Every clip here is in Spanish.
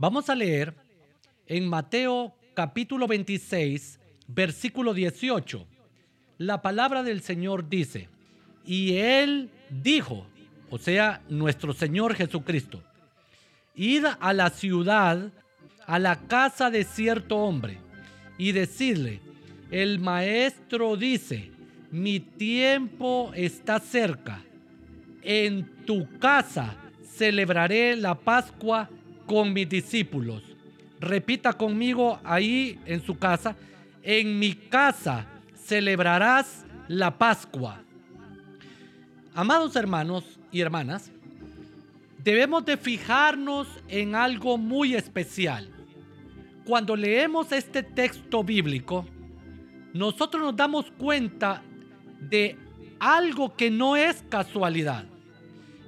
Vamos a leer en Mateo capítulo 26, versículo 18. La palabra del Señor dice, y él dijo, o sea, nuestro Señor Jesucristo, id a la ciudad, a la casa de cierto hombre, y decidle, el maestro dice, mi tiempo está cerca, en tu casa celebraré la Pascua con mis discípulos. Repita conmigo ahí en su casa, en mi casa celebrarás la Pascua. Amados hermanos y hermanas, debemos de fijarnos en algo muy especial. Cuando leemos este texto bíblico, nosotros nos damos cuenta de algo que no es casualidad.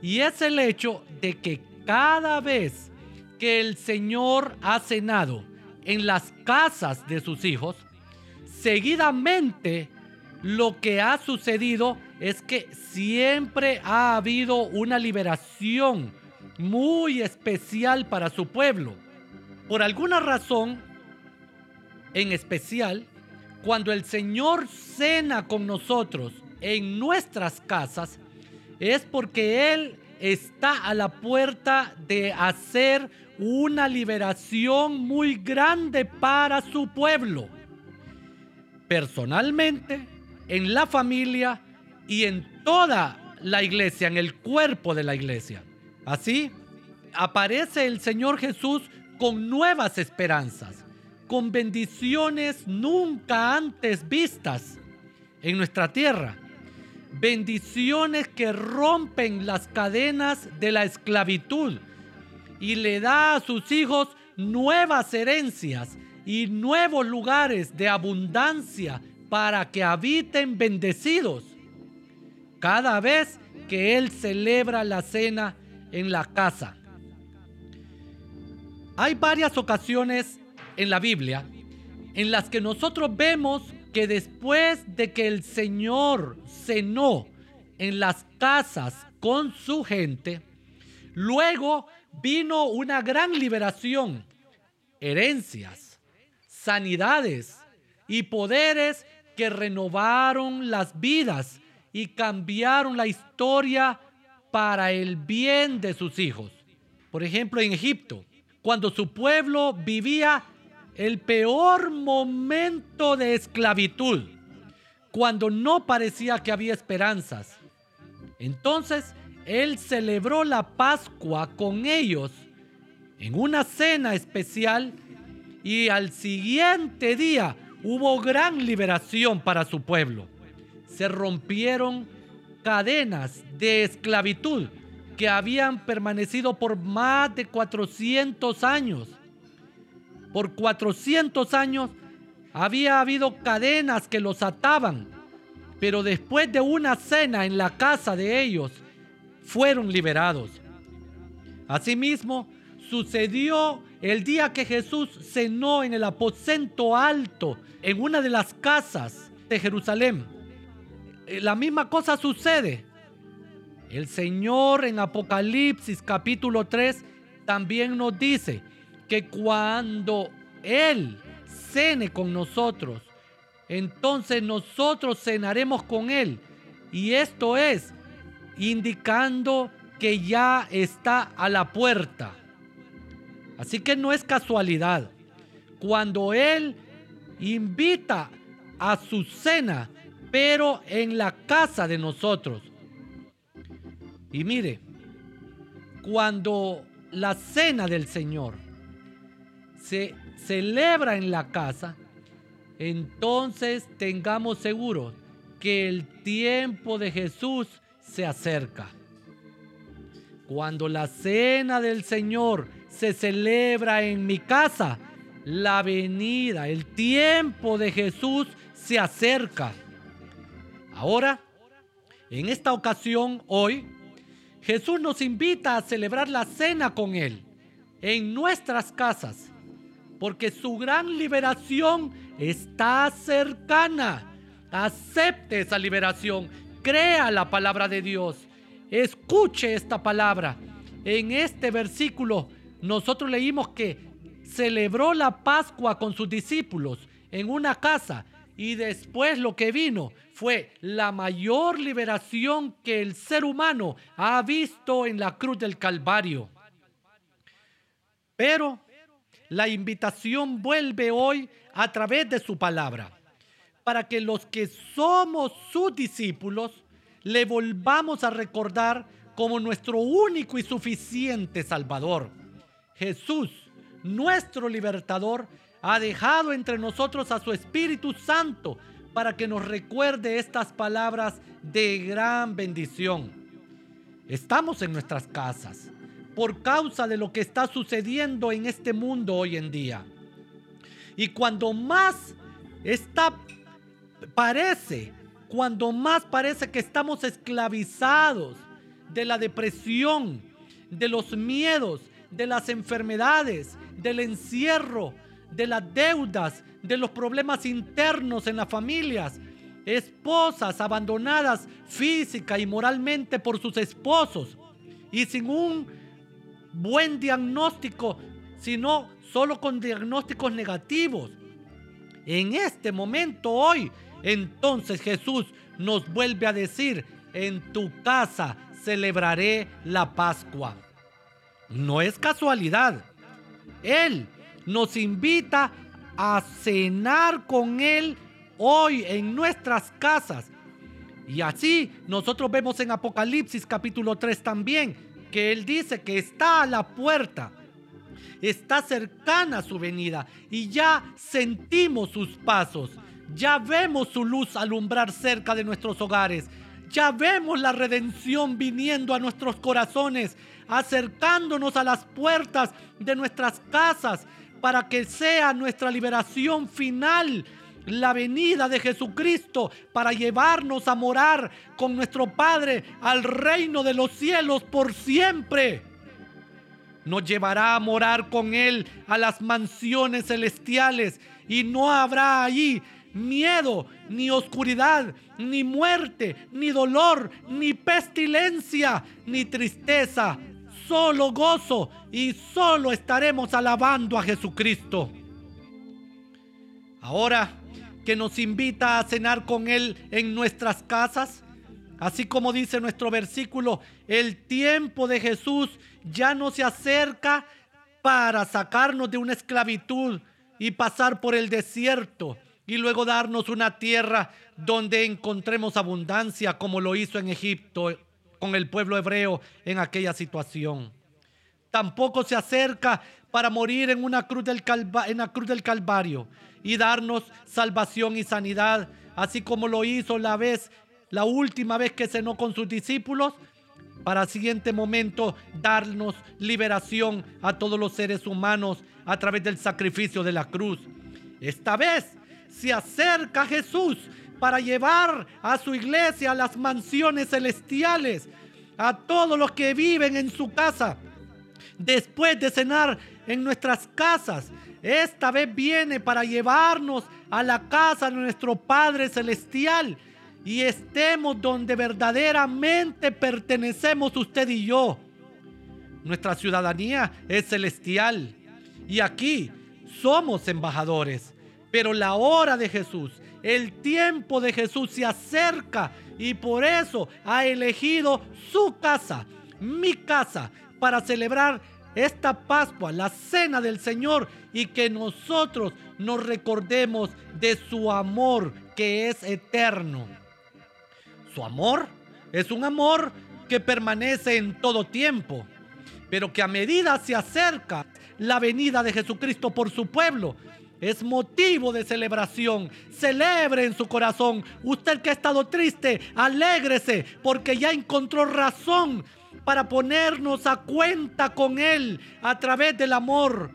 Y es el hecho de que cada vez que el Señor ha cenado en las casas de sus hijos, seguidamente lo que ha sucedido es que siempre ha habido una liberación muy especial para su pueblo. Por alguna razón, en especial, cuando el Señor cena con nosotros en nuestras casas, es porque Él está a la puerta de hacer una liberación muy grande para su pueblo. Personalmente, en la familia y en toda la iglesia, en el cuerpo de la iglesia. Así, aparece el Señor Jesús con nuevas esperanzas, con bendiciones nunca antes vistas en nuestra tierra. Bendiciones que rompen las cadenas de la esclavitud y le da a sus hijos nuevas herencias y nuevos lugares de abundancia para que habiten bendecidos. Cada vez que Él celebra la cena en la casa. Hay varias ocasiones en la Biblia en las que nosotros vemos que después de que el Señor cenó en las casas con su gente, luego vino una gran liberación, herencias, sanidades y poderes que renovaron las vidas y cambiaron la historia para el bien de sus hijos. Por ejemplo, en Egipto, cuando su pueblo vivía el peor momento de esclavitud, cuando no parecía que había esperanzas. Entonces él celebró la Pascua con ellos en una cena especial y al siguiente día hubo gran liberación para su pueblo. Se rompieron cadenas de esclavitud que habían permanecido por más de 400 años por 400 años había habido cadenas que los ataban, pero después de una cena en la casa de ellos, fueron liberados. Asimismo, sucedió el día que Jesús cenó en el aposento alto, en una de las casas de Jerusalén. Eh, la misma cosa sucede. El Señor en Apocalipsis capítulo 3 también nos dice, que cuando Él cene con nosotros, entonces nosotros cenaremos con Él. Y esto es indicando que ya está a la puerta. Así que no es casualidad. Cuando Él invita a su cena, pero en la casa de nosotros. Y mire, cuando la cena del Señor se celebra en la casa, entonces tengamos seguro que el tiempo de Jesús se acerca. Cuando la cena del Señor se celebra en mi casa, la venida, el tiempo de Jesús se acerca. Ahora, en esta ocasión, hoy, Jesús nos invita a celebrar la cena con Él en nuestras casas porque su gran liberación está cercana. Acepte esa liberación, crea la palabra de Dios, escuche esta palabra. En este versículo nosotros leímos que celebró la Pascua con sus discípulos en una casa y después lo que vino fue la mayor liberación que el ser humano ha visto en la cruz del Calvario. Pero la invitación vuelve hoy a través de su palabra, para que los que somos sus discípulos le volvamos a recordar como nuestro único y suficiente Salvador. Jesús, nuestro libertador, ha dejado entre nosotros a su Espíritu Santo para que nos recuerde estas palabras de gran bendición. Estamos en nuestras casas por causa de lo que está sucediendo en este mundo hoy en día. Y cuando más está, parece, cuando más parece que estamos esclavizados de la depresión, de los miedos, de las enfermedades, del encierro, de las deudas, de los problemas internos en las familias, esposas abandonadas física y moralmente por sus esposos y sin un buen diagnóstico, sino solo con diagnósticos negativos. En este momento hoy, entonces Jesús nos vuelve a decir, en tu casa celebraré la Pascua. No es casualidad. Él nos invita a cenar con Él hoy en nuestras casas. Y así nosotros vemos en Apocalipsis capítulo 3 también que Él dice que está a la puerta, está cercana su venida y ya sentimos sus pasos, ya vemos su luz alumbrar cerca de nuestros hogares, ya vemos la redención viniendo a nuestros corazones, acercándonos a las puertas de nuestras casas para que sea nuestra liberación final la venida de Jesucristo para llevarnos a morar con nuestro Padre al reino de los cielos por siempre. Nos llevará a morar con Él a las mansiones celestiales y no habrá allí miedo, ni oscuridad, ni muerte, ni dolor, ni pestilencia, ni tristeza, solo gozo y solo estaremos alabando a Jesucristo. Ahora que nos invita a cenar con Él en nuestras casas, así como dice nuestro versículo, el tiempo de Jesús ya no se acerca para sacarnos de una esclavitud y pasar por el desierto y luego darnos una tierra donde encontremos abundancia como lo hizo en Egipto con el pueblo hebreo en aquella situación. Tampoco se acerca para morir en una cruz del, en la cruz del Calvario y darnos salvación y sanidad, así como lo hizo la vez, la última vez que cenó con sus discípulos, para siguiente momento darnos liberación a todos los seres humanos a través del sacrificio de la cruz. Esta vez se acerca Jesús para llevar a su iglesia a las mansiones celestiales, a todos los que viven en su casa después de cenar en nuestras casas. Esta vez viene para llevarnos a la casa de nuestro Padre Celestial y estemos donde verdaderamente pertenecemos usted y yo. Nuestra ciudadanía es celestial y aquí somos embajadores. Pero la hora de Jesús, el tiempo de Jesús se acerca y por eso ha elegido su casa, mi casa, para celebrar esta Pascua, la cena del Señor, y que nosotros nos recordemos de su amor que es eterno. Su amor es un amor que permanece en todo tiempo, pero que a medida se acerca la venida de Jesucristo por su pueblo, es motivo de celebración. Celebre en su corazón. Usted que ha estado triste, alégrese porque ya encontró razón para ponernos a cuenta con Él a través del amor.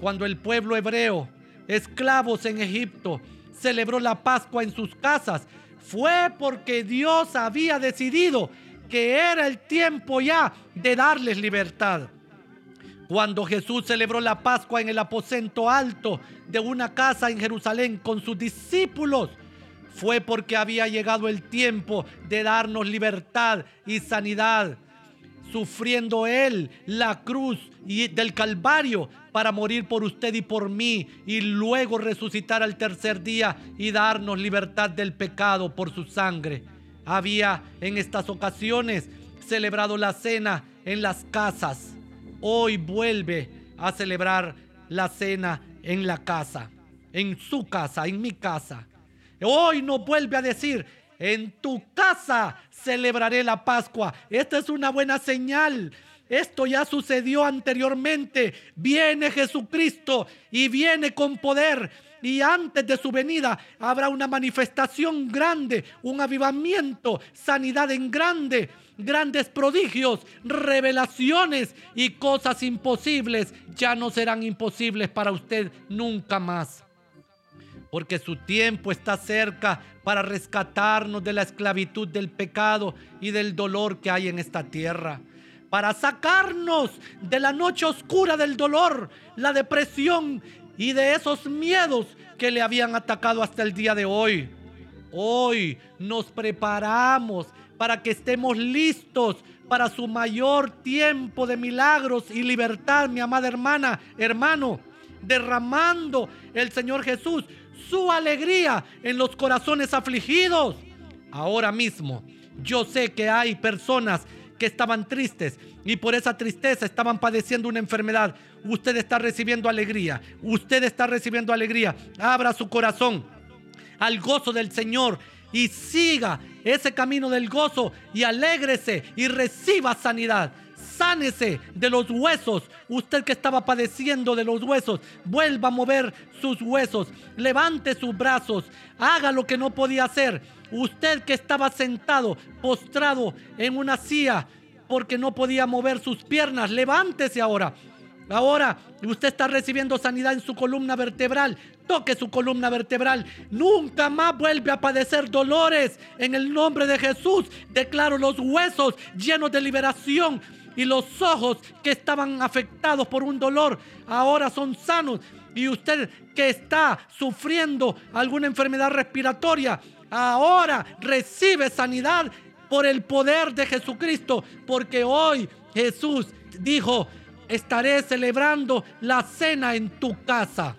Cuando el pueblo hebreo, esclavos en Egipto, celebró la Pascua en sus casas, fue porque Dios había decidido que era el tiempo ya de darles libertad. Cuando Jesús celebró la Pascua en el aposento alto de una casa en Jerusalén con sus discípulos, fue porque había llegado el tiempo de darnos libertad y sanidad sufriendo Él la cruz y del Calvario para morir por usted y por mí y luego resucitar al tercer día y darnos libertad del pecado por su sangre. Había en estas ocasiones celebrado la cena en las casas. Hoy vuelve a celebrar la cena en la casa, en su casa, en mi casa. Hoy no vuelve a decir, en tu casa celebraré la Pascua. Esta es una buena señal. Esto ya sucedió anteriormente. Viene Jesucristo y viene con poder. Y antes de su venida habrá una manifestación grande, un avivamiento, sanidad en grande, grandes prodigios, revelaciones y cosas imposibles ya no serán imposibles para usted nunca más porque su tiempo está cerca para rescatarnos de la esclavitud del pecado y del dolor que hay en esta tierra, para sacarnos de la noche oscura del dolor, la depresión y de esos miedos que le habían atacado hasta el día de hoy. Hoy nos preparamos para que estemos listos para su mayor tiempo de milagros y libertad, mi amada hermana, hermano, derramando el Señor Jesús su alegría en los corazones afligidos. Ahora mismo, yo sé que hay personas que estaban tristes y por esa tristeza estaban padeciendo una enfermedad. Usted está recibiendo alegría. Usted está recibiendo alegría. Abra su corazón al gozo del Señor y siga ese camino del gozo y alégrese y reciba sanidad sánese de los huesos. Usted que estaba padeciendo de los huesos, vuelva a mover sus huesos, levante sus brazos, haga lo que no podía hacer. Usted que estaba sentado, postrado en una silla, porque no podía mover sus piernas, levántese ahora. Ahora usted está recibiendo sanidad en su columna vertebral. Toque su columna vertebral. Nunca más vuelve a padecer dolores. En el nombre de Jesús declaro los huesos llenos de liberación y los ojos que estaban afectados por un dolor ahora son sanos. Y usted que está sufriendo alguna enfermedad respiratoria, ahora recibe sanidad por el poder de Jesucristo. Porque hoy Jesús dijo, estaré celebrando la cena en tu casa.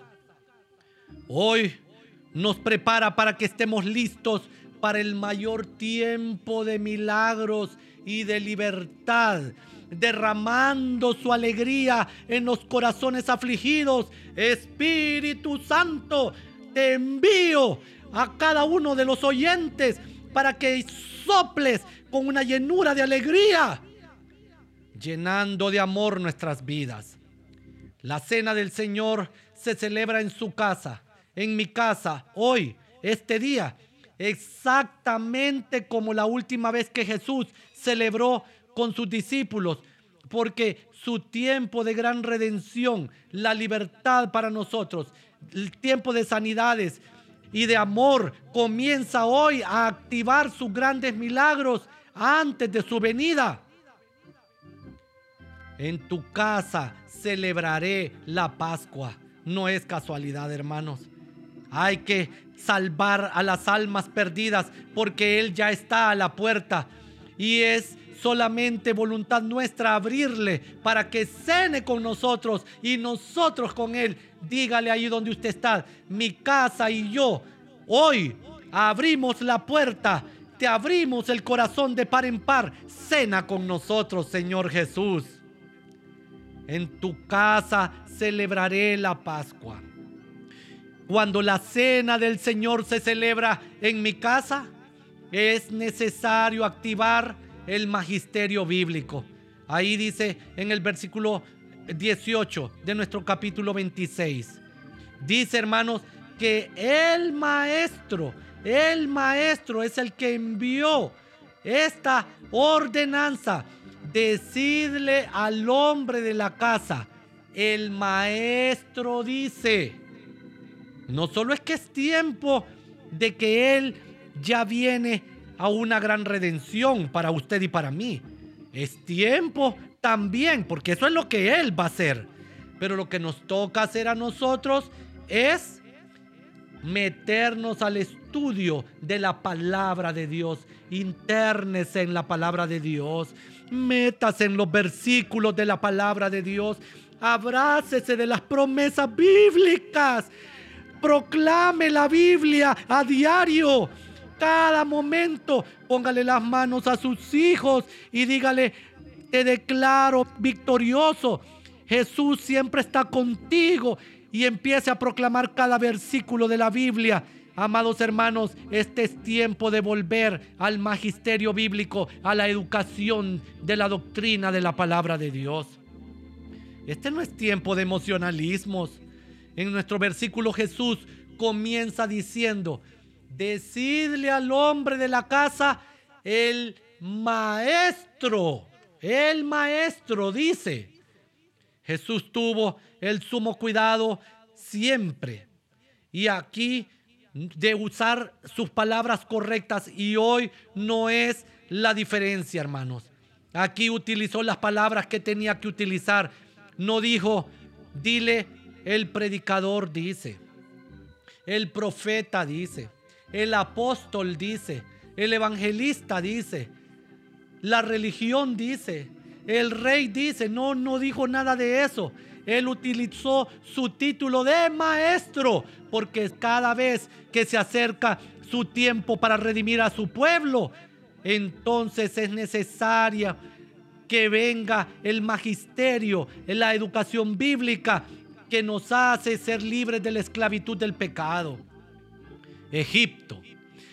Hoy nos prepara para que estemos listos para el mayor tiempo de milagros y de libertad derramando su alegría en los corazones afligidos. Espíritu Santo, te envío a cada uno de los oyentes para que soples con una llenura de alegría, llenando de amor nuestras vidas. La cena del Señor se celebra en su casa, en mi casa, hoy, este día, exactamente como la última vez que Jesús celebró con sus discípulos, porque su tiempo de gran redención, la libertad para nosotros, el tiempo de sanidades y de amor comienza hoy a activar sus grandes milagros antes de su venida. En tu casa celebraré la Pascua. No es casualidad, hermanos. Hay que salvar a las almas perdidas porque Él ya está a la puerta. Y es solamente voluntad nuestra abrirle para que cene con nosotros y nosotros con Él. Dígale ahí donde usted está, mi casa y yo, hoy abrimos la puerta, te abrimos el corazón de par en par. Cena con nosotros, Señor Jesús. En tu casa celebraré la Pascua. Cuando la cena del Señor se celebra en mi casa, es necesario activar el magisterio bíblico. Ahí dice en el versículo 18 de nuestro capítulo 26. Dice, hermanos, que el maestro, el maestro es el que envió esta ordenanza. Decidle al hombre de la casa, el maestro dice, no solo es que es tiempo de que él ya viene a una gran redención para usted y para mí. Es tiempo también, porque eso es lo que Él va a hacer. Pero lo que nos toca hacer a nosotros es meternos al estudio de la palabra de Dios. Internese en la palabra de Dios. Métase en los versículos de la palabra de Dios. Abrácese de las promesas bíblicas. Proclame la Biblia a diario. Cada momento póngale las manos a sus hijos y dígale, te declaro victorioso. Jesús siempre está contigo y empiece a proclamar cada versículo de la Biblia. Amados hermanos, este es tiempo de volver al magisterio bíblico, a la educación de la doctrina de la palabra de Dios. Este no es tiempo de emocionalismos. En nuestro versículo Jesús comienza diciendo, decidle al hombre de la casa, el maestro, el maestro dice. Jesús tuvo el sumo cuidado siempre. Y aquí de usar sus palabras correctas y hoy no es la diferencia, hermanos. Aquí utilizó las palabras que tenía que utilizar. No dijo, dile, el predicador dice, el profeta dice, el apóstol dice, el evangelista dice, la religión dice, el rey dice. No, no dijo nada de eso. Él utilizó su título de maestro porque cada vez que se acerca su tiempo para redimir a su pueblo, entonces es necesaria que venga el magisterio, la educación bíblica que nos hace ser libres de la esclavitud del pecado. Egipto,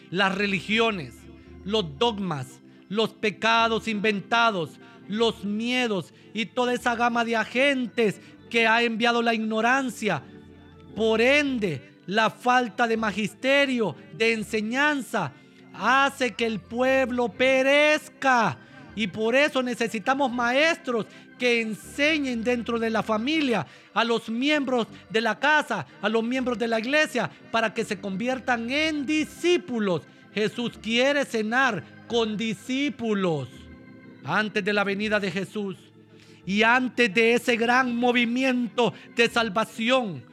las religiones, los dogmas, los pecados inventados, los miedos y toda esa gama de agentes que ha enviado la ignorancia. Por ende, la falta de magisterio, de enseñanza, hace que el pueblo perezca. Y por eso necesitamos maestros que enseñen dentro de la familia, a los miembros de la casa, a los miembros de la iglesia, para que se conviertan en discípulos. Jesús quiere cenar con discípulos antes de la venida de Jesús. Y antes de ese gran movimiento de salvación,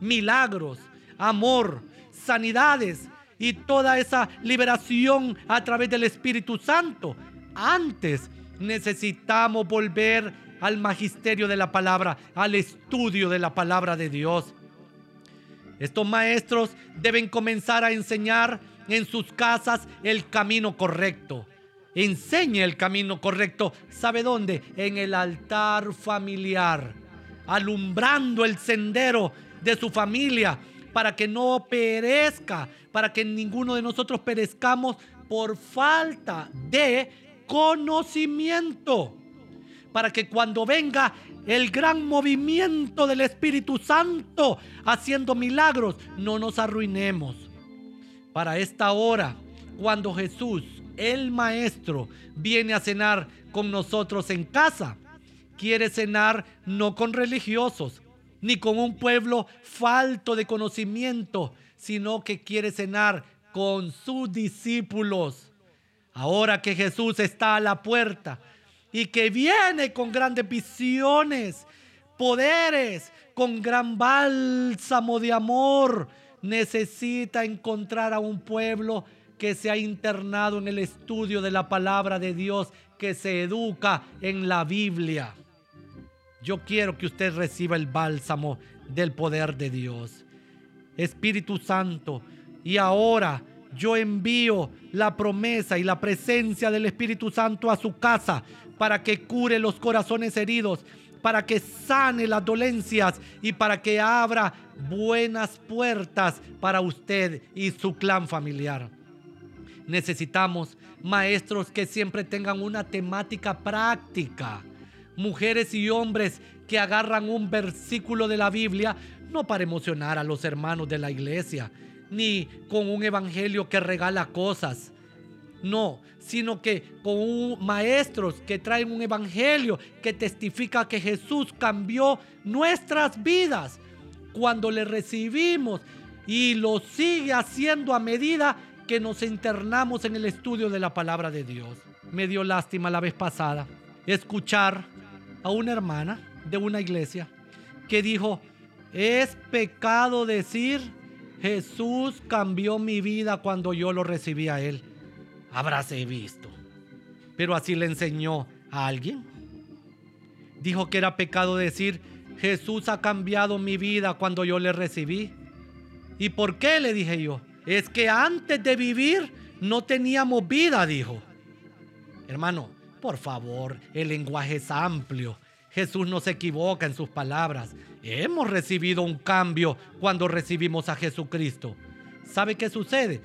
milagros, amor, sanidades y toda esa liberación a través del Espíritu Santo, antes necesitamos volver al magisterio de la palabra, al estudio de la palabra de Dios. Estos maestros deben comenzar a enseñar en sus casas el camino correcto enseñe el camino correcto. ¿Sabe dónde? En el altar familiar, alumbrando el sendero de su familia para que no perezca, para que ninguno de nosotros perezcamos por falta de conocimiento. Para que cuando venga el gran movimiento del Espíritu Santo haciendo milagros, no nos arruinemos. Para esta hora, cuando Jesús el maestro viene a cenar con nosotros en casa. Quiere cenar no con religiosos, ni con un pueblo falto de conocimiento, sino que quiere cenar con sus discípulos. Ahora que Jesús está a la puerta y que viene con grandes visiones, poderes, con gran bálsamo de amor, necesita encontrar a un pueblo que se ha internado en el estudio de la palabra de Dios, que se educa en la Biblia. Yo quiero que usted reciba el bálsamo del poder de Dios. Espíritu Santo, y ahora yo envío la promesa y la presencia del Espíritu Santo a su casa para que cure los corazones heridos, para que sane las dolencias y para que abra buenas puertas para usted y su clan familiar. Necesitamos maestros que siempre tengan una temática práctica. Mujeres y hombres que agarran un versículo de la Biblia no para emocionar a los hermanos de la iglesia, ni con un evangelio que regala cosas. No, sino que con maestros que traen un evangelio que testifica que Jesús cambió nuestras vidas cuando le recibimos y lo sigue haciendo a medida que nos internamos en el estudio de la palabra de Dios. Me dio lástima la vez pasada escuchar a una hermana de una iglesia que dijo, es pecado decir, Jesús cambió mi vida cuando yo lo recibí a Él. Habráse visto. Pero así le enseñó a alguien? Dijo que era pecado decir, Jesús ha cambiado mi vida cuando yo le recibí. ¿Y por qué? Le dije yo. Es que antes de vivir no teníamos vida, dijo. Hermano, por favor, el lenguaje es amplio. Jesús no se equivoca en sus palabras. Hemos recibido un cambio cuando recibimos a Jesucristo. ¿Sabe qué sucede?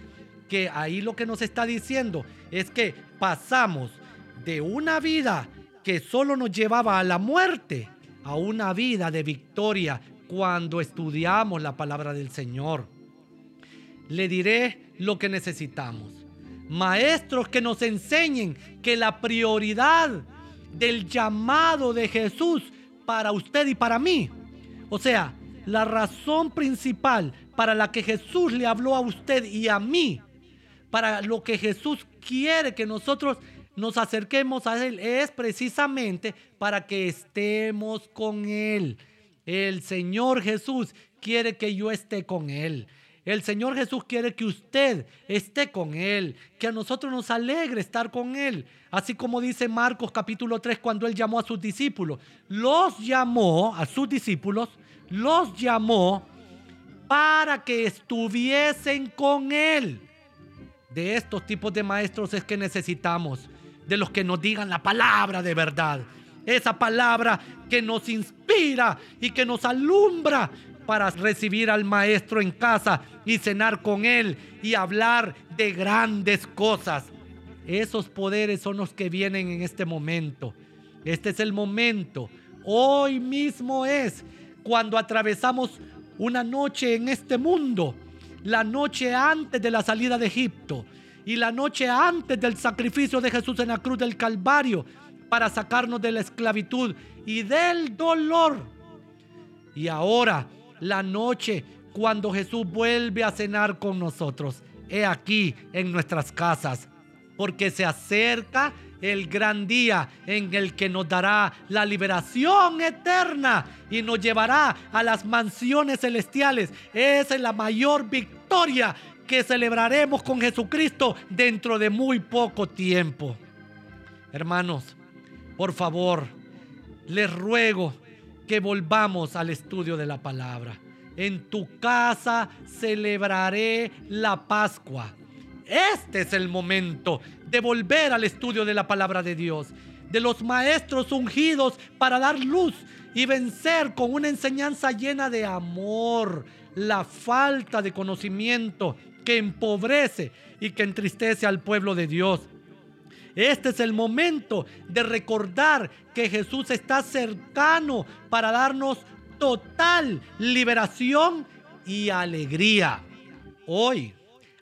Que ahí lo que nos está diciendo es que pasamos de una vida que solo nos llevaba a la muerte a una vida de victoria cuando estudiamos la palabra del Señor. Le diré lo que necesitamos. Maestros que nos enseñen que la prioridad del llamado de Jesús para usted y para mí, o sea, la razón principal para la que Jesús le habló a usted y a mí, para lo que Jesús quiere que nosotros nos acerquemos a Él, es precisamente para que estemos con Él. El Señor Jesús quiere que yo esté con Él. El Señor Jesús quiere que usted esté con Él, que a nosotros nos alegre estar con Él. Así como dice Marcos capítulo 3 cuando Él llamó a sus discípulos. Los llamó a sus discípulos, los llamó para que estuviesen con Él. De estos tipos de maestros es que necesitamos, de los que nos digan la palabra de verdad. Esa palabra que nos inspira y que nos alumbra para recibir al maestro en casa y cenar con él y hablar de grandes cosas. Esos poderes son los que vienen en este momento. Este es el momento. Hoy mismo es cuando atravesamos una noche en este mundo, la noche antes de la salida de Egipto y la noche antes del sacrificio de Jesús en la cruz del Calvario para sacarnos de la esclavitud y del dolor. Y ahora, la noche cuando Jesús vuelve a cenar con nosotros, he aquí en nuestras casas, porque se acerca el gran día en el que nos dará la liberación eterna y nos llevará a las mansiones celestiales. Esa es la mayor victoria que celebraremos con Jesucristo dentro de muy poco tiempo. Hermanos, por favor, les ruego que volvamos al estudio de la palabra. En tu casa celebraré la Pascua. Este es el momento de volver al estudio de la palabra de Dios, de los maestros ungidos para dar luz y vencer con una enseñanza llena de amor la falta de conocimiento que empobrece y que entristece al pueblo de Dios. Este es el momento de recordar que Jesús está cercano para darnos total liberación y alegría. Hoy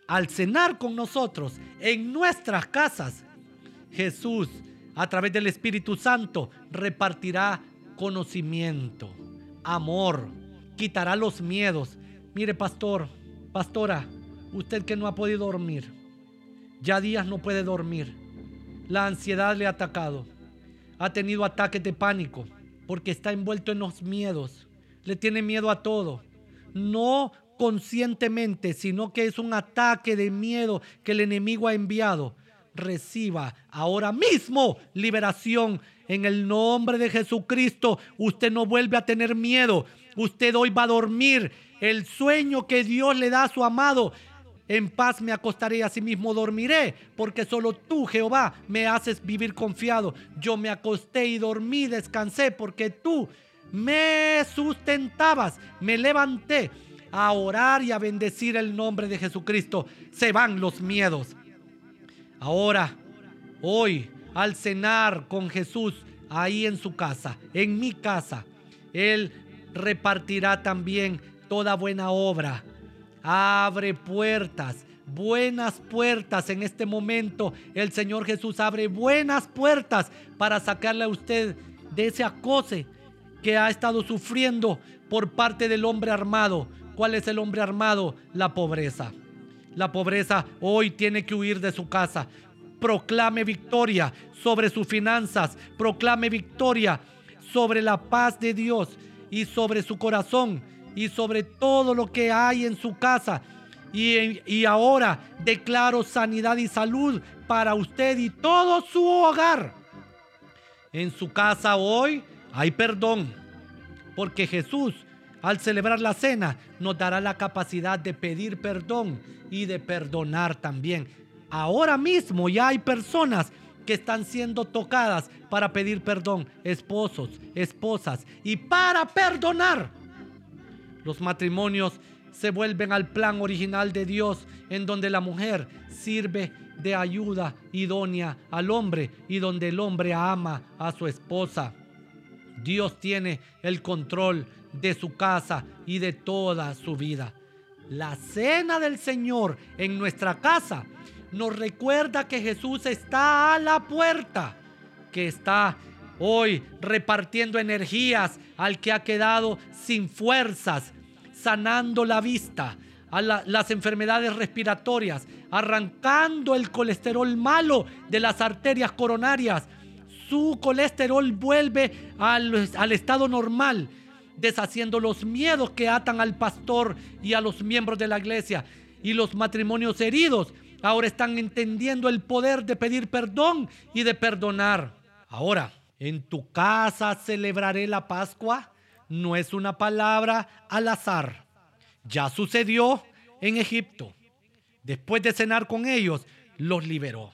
al cenar con nosotros en nuestras casas, Jesús, a través del Espíritu Santo, repartirá conocimiento, amor, quitará los miedos. Mire, pastor, pastora, usted que no ha podido dormir, ya días no puede dormir. La ansiedad le ha atacado. Ha tenido ataques de pánico porque está envuelto en los miedos. Le tiene miedo a todo. No conscientemente, sino que es un ataque de miedo que el enemigo ha enviado, reciba ahora mismo liberación en el nombre de Jesucristo. Usted no vuelve a tener miedo. Usted hoy va a dormir el sueño que Dios le da a su amado. En paz me acostaré y asimismo dormiré, porque solo tú, Jehová, me haces vivir confiado. Yo me acosté y dormí, descansé, porque tú me sustentabas, me levanté a orar y a bendecir el nombre de Jesucristo, se van los miedos. Ahora, hoy, al cenar con Jesús ahí en su casa, en mi casa, Él repartirá también toda buena obra. Abre puertas, buenas puertas en este momento. El Señor Jesús abre buenas puertas para sacarle a usted de ese acose que ha estado sufriendo por parte del hombre armado, ¿Cuál es el hombre armado? La pobreza. La pobreza hoy tiene que huir de su casa. Proclame victoria sobre sus finanzas. Proclame victoria sobre la paz de Dios y sobre su corazón y sobre todo lo que hay en su casa. Y, y, ahora declaro sanidad y salud para usted y todo su hogar. En su casa hoy hay perdón, porque Jesús al celebrar la cena nos dará la capacidad de pedir perdón y de perdonar también. Ahora mismo ya hay personas que están siendo tocadas para pedir perdón, esposos, esposas, y para perdonar. Los matrimonios se vuelven al plan original de Dios, en donde la mujer sirve de ayuda idónea al hombre y donde el hombre ama a su esposa. Dios tiene el control de su casa y de toda su vida. La cena del Señor en nuestra casa nos recuerda que Jesús está a la puerta, que está hoy repartiendo energías al que ha quedado sin fuerzas, sanando la vista, a las enfermedades respiratorias, arrancando el colesterol malo de las arterias coronarias. Su colesterol vuelve al, al estado normal, deshaciendo los miedos que atan al pastor y a los miembros de la iglesia. Y los matrimonios heridos ahora están entendiendo el poder de pedir perdón y de perdonar. Ahora, en tu casa celebraré la Pascua no es una palabra al azar. Ya sucedió en Egipto. Después de cenar con ellos, los liberó.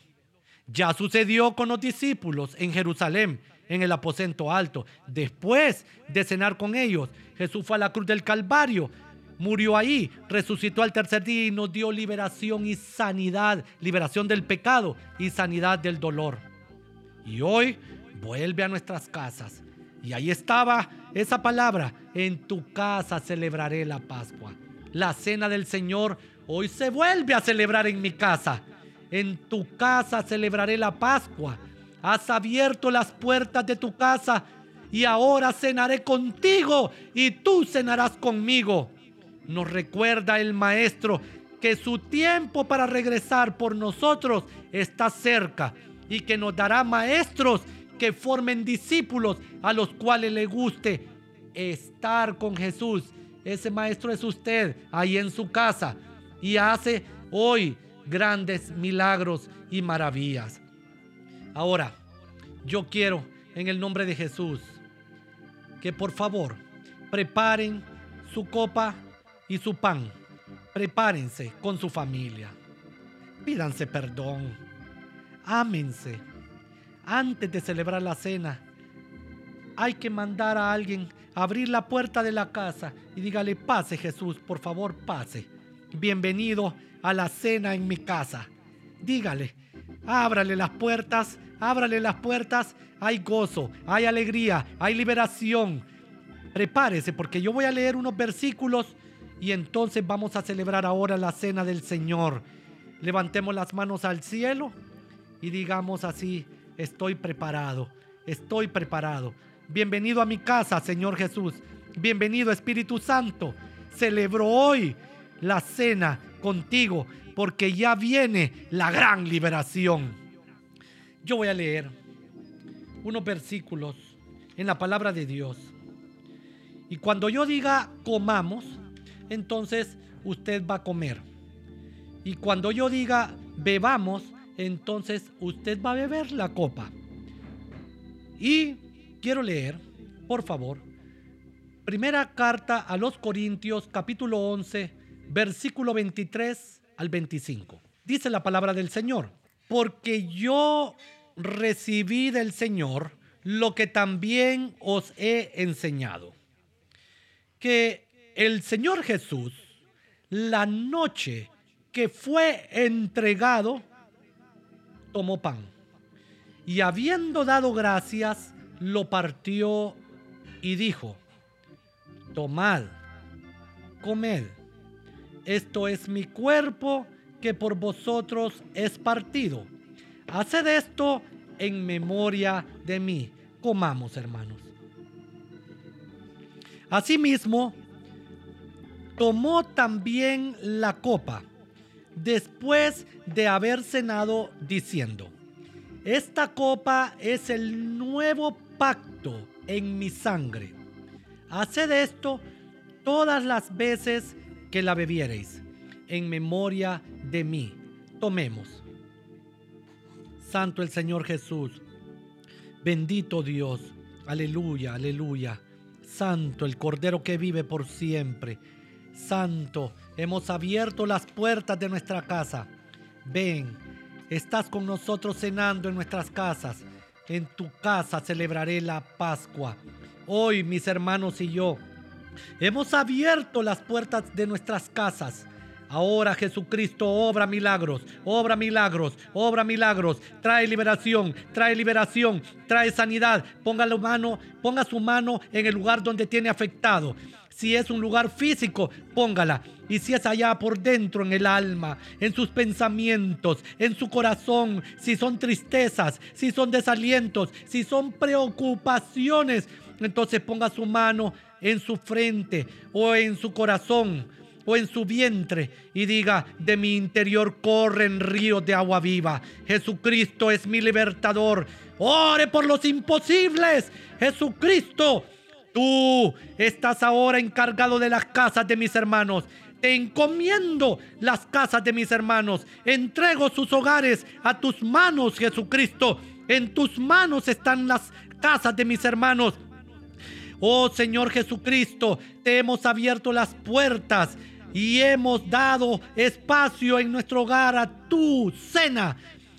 Ya sucedió con los discípulos en Jerusalén, en el aposento alto. Después de cenar con ellos, Jesús fue a la cruz del Calvario, murió ahí, resucitó al tercer día y nos dio liberación y sanidad, liberación del pecado y sanidad del dolor. Y hoy vuelve a nuestras casas. Y ahí estaba esa palabra, en tu casa celebraré la Pascua. La cena del Señor hoy se vuelve a celebrar en mi casa. En tu casa celebraré la Pascua. Has abierto las puertas de tu casa y ahora cenaré contigo y tú cenarás conmigo. Nos recuerda el Maestro que su tiempo para regresar por nosotros está cerca y que nos dará maestros que formen discípulos a los cuales le guste estar con Jesús. Ese maestro es usted ahí en su casa y hace hoy grandes milagros y maravillas. Ahora, yo quiero en el nombre de Jesús que por favor preparen su copa y su pan. Prepárense con su familia. Pídanse perdón. Ámense. Antes de celebrar la cena, hay que mandar a alguien a abrir la puerta de la casa y dígale, pase Jesús, por favor, pase. Bienvenido a la cena en mi casa. Dígale, ábrale las puertas, ábrale las puertas. Hay gozo, hay alegría, hay liberación. Prepárese porque yo voy a leer unos versículos y entonces vamos a celebrar ahora la cena del Señor. Levantemos las manos al cielo y digamos así, estoy preparado, estoy preparado. Bienvenido a mi casa, Señor Jesús. Bienvenido, Espíritu Santo. Celebro hoy la cena contigo porque ya viene la gran liberación. Yo voy a leer unos versículos en la palabra de Dios. Y cuando yo diga comamos, entonces usted va a comer. Y cuando yo diga bebamos, entonces usted va a beber la copa. Y quiero leer, por favor, primera carta a los Corintios capítulo 11, versículo 23 al 25. Dice la palabra del Señor, porque yo recibí del Señor lo que también os he enseñado, que el Señor Jesús, la noche que fue entregado, tomó pan y habiendo dado gracias, lo partió y dijo, tomad, comed, esto es mi cuerpo que por vosotros es partido. Haced esto en memoria de mí. Comamos, hermanos. Asimismo, tomó también la copa después de haber cenado diciendo, esta copa es el nuevo pacto en mi sangre. Haced esto todas las veces que la bebiereis, en memoria de mí. Tomemos. Santo el Señor Jesús. Bendito Dios. Aleluya, aleluya. Santo el Cordero que vive por siempre. Santo, hemos abierto las puertas de nuestra casa. Ven, estás con nosotros cenando en nuestras casas. En tu casa celebraré la Pascua. Hoy mis hermanos y yo hemos abierto las puertas de nuestras casas Ahora Jesucristo obra milagros, obra milagros, obra milagros, trae liberación, trae liberación, trae sanidad. Ponga, la mano, ponga su mano en el lugar donde tiene afectado. Si es un lugar físico, póngala. Y si es allá por dentro, en el alma, en sus pensamientos, en su corazón, si son tristezas, si son desalientos, si son preocupaciones, entonces ponga su mano en su frente o en su corazón o en su vientre y diga, de mi interior corren ríos de agua viva. Jesucristo es mi libertador. Ore por los imposibles. Jesucristo, tú estás ahora encargado de las casas de mis hermanos. Te encomiendo las casas de mis hermanos. Entrego sus hogares a tus manos, Jesucristo. En tus manos están las casas de mis hermanos. Oh Señor Jesucristo, te hemos abierto las puertas y hemos dado espacio en nuestro hogar a tu cena.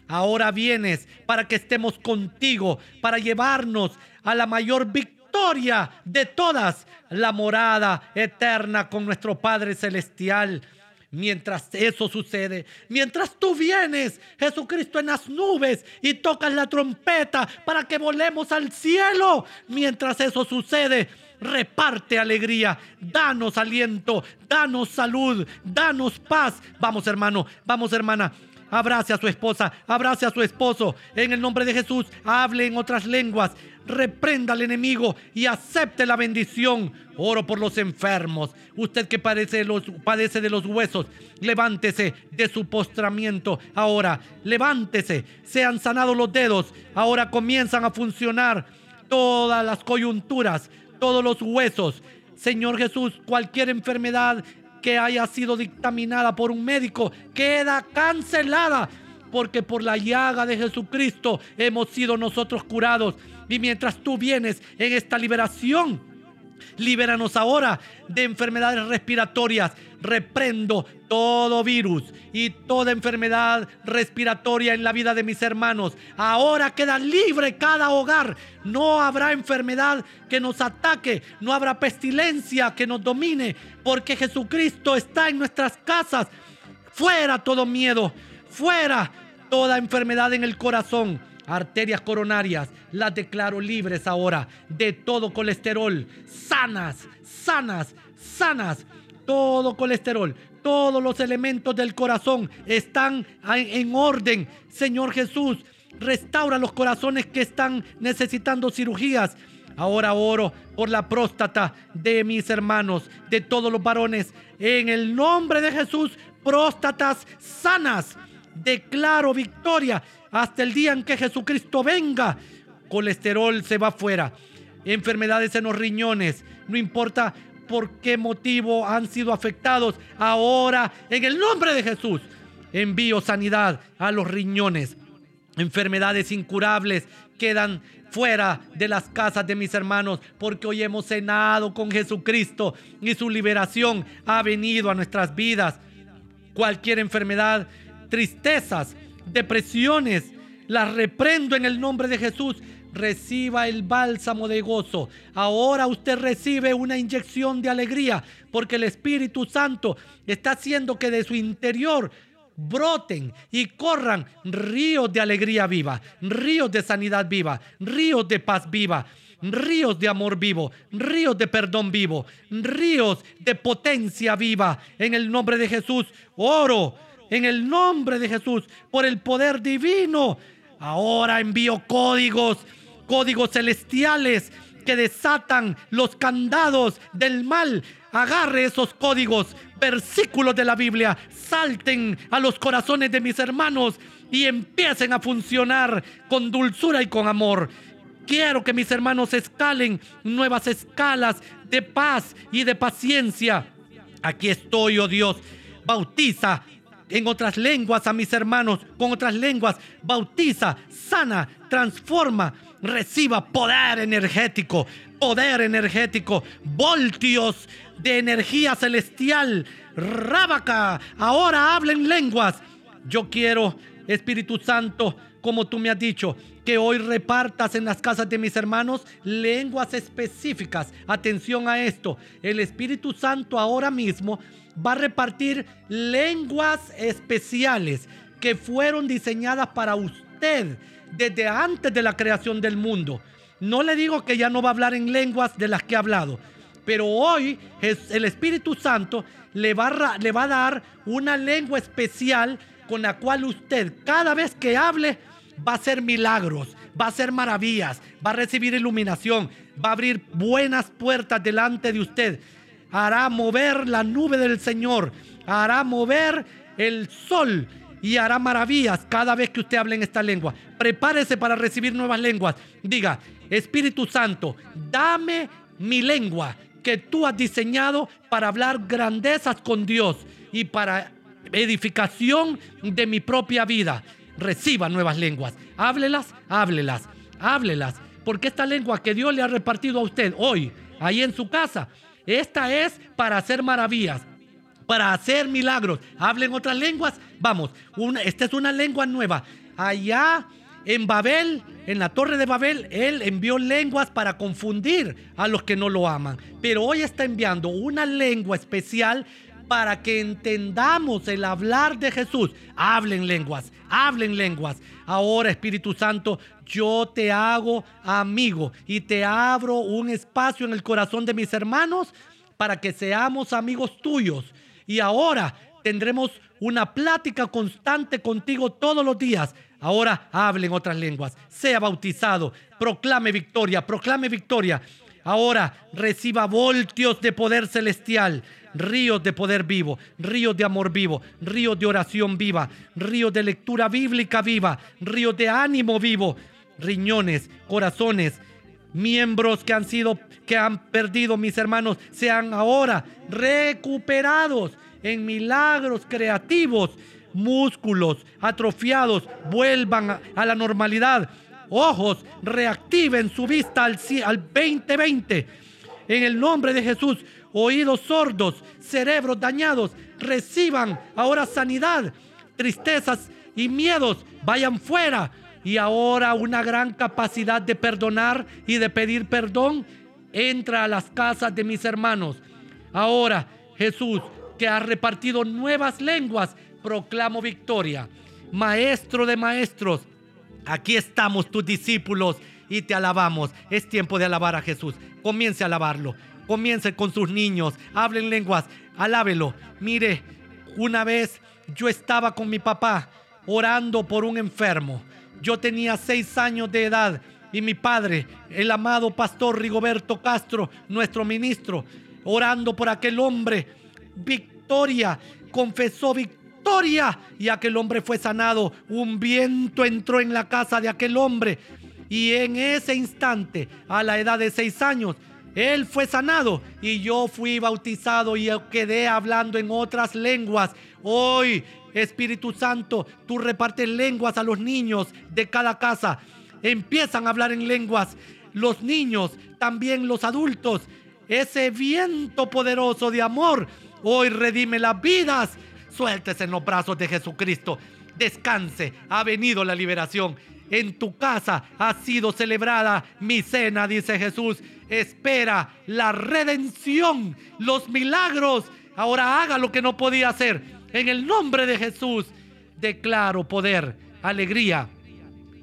Ahora vienes para que estemos contigo, para llevarnos a la mayor victoria de todas, la morada eterna con nuestro Padre Celestial. Mientras eso sucede, mientras tú vienes, Jesucristo en las nubes y tocas la trompeta para que volemos al cielo, mientras eso sucede, reparte alegría, danos aliento, danos salud, danos paz. Vamos hermano, vamos hermana. Abrace a su esposa, abrace a su esposo. En el nombre de Jesús, hable en otras lenguas. Reprenda al enemigo y acepte la bendición. Oro por los enfermos. Usted que padece de los, padece de los huesos, levántese de su postramiento. Ahora, levántese. Sean sanados los dedos. Ahora comienzan a funcionar todas las coyunturas todos los huesos. Señor Jesús, cualquier enfermedad que haya sido dictaminada por un médico queda cancelada. Porque por la llaga de Jesucristo hemos sido nosotros curados. Y mientras tú vienes en esta liberación, Libéranos ahora de enfermedades respiratorias. Reprendo todo virus y toda enfermedad respiratoria en la vida de mis hermanos. Ahora queda libre cada hogar. No habrá enfermedad que nos ataque. No habrá pestilencia que nos domine. Porque Jesucristo está en nuestras casas. Fuera todo miedo. Fuera toda enfermedad en el corazón arterias coronarias, las declaro libres ahora de todo colesterol, sanas, sanas, sanas, todo colesterol, todos los elementos del corazón están en orden. Señor Jesús, restaura los corazones que están necesitando cirugías. Ahora oro por la próstata de mis hermanos, de todos los varones. En el nombre de Jesús, próstatas sanas. Declaro victoria hasta el día en que Jesucristo venga. Colesterol se va fuera. Enfermedades en los riñones. No importa por qué motivo han sido afectados. Ahora, en el nombre de Jesús, envío sanidad a los riñones. Enfermedades incurables quedan fuera de las casas de mis hermanos, porque hoy hemos cenado con Jesucristo y su liberación ha venido a nuestras vidas. Cualquier enfermedad, tristezas, depresiones, las reprendo en el nombre de Jesús. Reciba el bálsamo de gozo. Ahora usted recibe una inyección de alegría porque el Espíritu Santo está haciendo que de su interior broten y corran ríos de alegría viva, ríos de sanidad viva, ríos de paz viva, ríos de amor vivo, ríos de perdón vivo, ríos de potencia viva. En el nombre de Jesús, oro en el nombre de Jesús, por el poder divino. Ahora envío códigos, códigos celestiales que desatan los candados del mal. Agarre esos códigos, versículos de la Biblia, salten a los corazones de mis hermanos y empiecen a funcionar con dulzura y con amor. Quiero que mis hermanos escalen nuevas escalas de paz y de paciencia. Aquí estoy, oh Dios. Bautiza en otras lenguas a mis hermanos, con otras lenguas, bautiza, sana, transforma reciba poder energético, poder energético, voltios de energía celestial. Rábaca, ahora hablen lenguas. Yo quiero, Espíritu Santo, como tú me has dicho, que hoy repartas en las casas de mis hermanos lenguas específicas. Atención a esto. El Espíritu Santo ahora mismo va a repartir lenguas especiales que fueron diseñadas para usted desde antes de la creación del mundo. No le digo que ya no va a hablar en lenguas de las que ha hablado, pero hoy el Espíritu Santo le va, a, le va a dar una lengua especial con la cual usted cada vez que hable va a hacer milagros, va a hacer maravillas, va a recibir iluminación, va a abrir buenas puertas delante de usted, hará mover la nube del Señor, hará mover el sol y hará maravillas cada vez que usted hable en esta lengua. Prepárese para recibir nuevas lenguas. Diga, Espíritu Santo, dame mi lengua que tú has diseñado para hablar grandezas con Dios y para edificación de mi propia vida reciba nuevas lenguas. Háblelas, háblelas, háblelas. Porque esta lengua que Dios le ha repartido a usted hoy, ahí en su casa, esta es para hacer maravillas, para hacer milagros. Hablen otras lenguas. Vamos, una, esta es una lengua nueva. Allá en Babel, en la torre de Babel, Él envió lenguas para confundir a los que no lo aman. Pero hoy está enviando una lengua especial para que entendamos el hablar de Jesús. Hablen lenguas, hablen lenguas. Ahora, Espíritu Santo, yo te hago amigo y te abro un espacio en el corazón de mis hermanos para que seamos amigos tuyos. Y ahora tendremos una plática constante contigo todos los días. Ahora hablen otras lenguas, sea bautizado, proclame victoria, proclame victoria. Ahora reciba voltios de poder celestial ríos de poder vivo, ríos de amor vivo, ríos de oración viva, ríos de lectura bíblica viva, ríos de ánimo vivo, riñones, corazones, miembros que han sido, que han perdido mis hermanos, sean ahora recuperados en milagros creativos, músculos atrofiados vuelvan a, la normalidad, ojos reactiven su vista al, al 2020. En el nombre de Jesús, oídos sordos, cerebros dañados, reciban ahora sanidad, tristezas y miedos, vayan fuera. Y ahora una gran capacidad de perdonar y de pedir perdón entra a las casas de mis hermanos. Ahora, Jesús, que ha repartido nuevas lenguas, proclamo victoria. Maestro de maestros, aquí estamos tus discípulos y te alabamos. Es tiempo de alabar a Jesús. Comience a alabarlo. Comience con sus niños, hablen lenguas, alábelo. Mire, una vez yo estaba con mi papá orando por un enfermo. Yo tenía seis años de edad y mi padre, el amado pastor Rigoberto Castro, nuestro ministro, orando por aquel hombre. Victoria, confesó y aquel hombre fue sanado. Un viento entró en la casa de aquel hombre y en ese instante, a la edad de seis años, él fue sanado y yo fui bautizado y quedé hablando en otras lenguas. Hoy, Espíritu Santo, tú repartes lenguas a los niños de cada casa. Empiezan a hablar en lenguas. Los niños, también los adultos. Ese viento poderoso de amor hoy redime las vidas. Suéltese en los brazos de Jesucristo. Descanse. Ha venido la liberación. En tu casa ha sido celebrada mi cena, dice Jesús espera la redención, los milagros. Ahora haga lo que no podía hacer. En el nombre de Jesús declaro poder, alegría,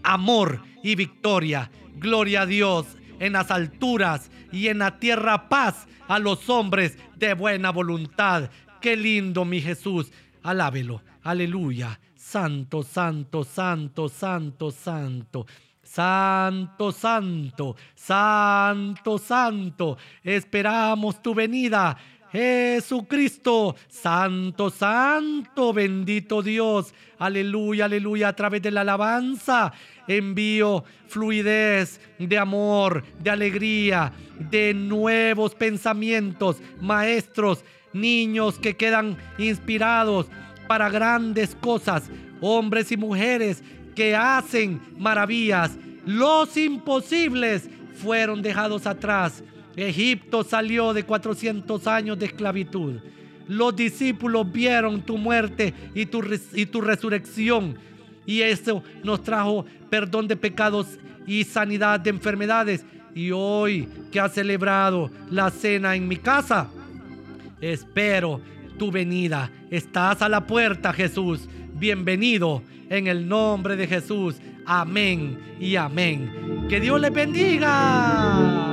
amor y victoria. Gloria a Dios en las alturas y en la tierra paz a los hombres de buena voluntad. Qué lindo mi Jesús. Alábelo. Aleluya. Santo, santo, santo, santo, santo. Santo, santo, santo, santo, esperamos tu venida. Jesucristo, santo, santo, bendito Dios. Aleluya, aleluya. A través de la alabanza envío fluidez de amor, de alegría, de nuevos pensamientos. Maestros, niños que quedan inspirados para grandes cosas. Hombres y mujeres que hacen maravillas Los imposibles fueron dejados atrás. Egipto salió de 400 años de esclavitud. Los discípulos vieron tu muerte y tu, y tu resurrección. Y eso nos trajo perdón de pecados y sanidad de enfermedades. Y hoy que has celebrado la cena en mi casa, espero tu venida. Estás a la puerta, Jesús. Bienvenido en el nombre de Jesús. Amén y amén. Que Dios les bendiga.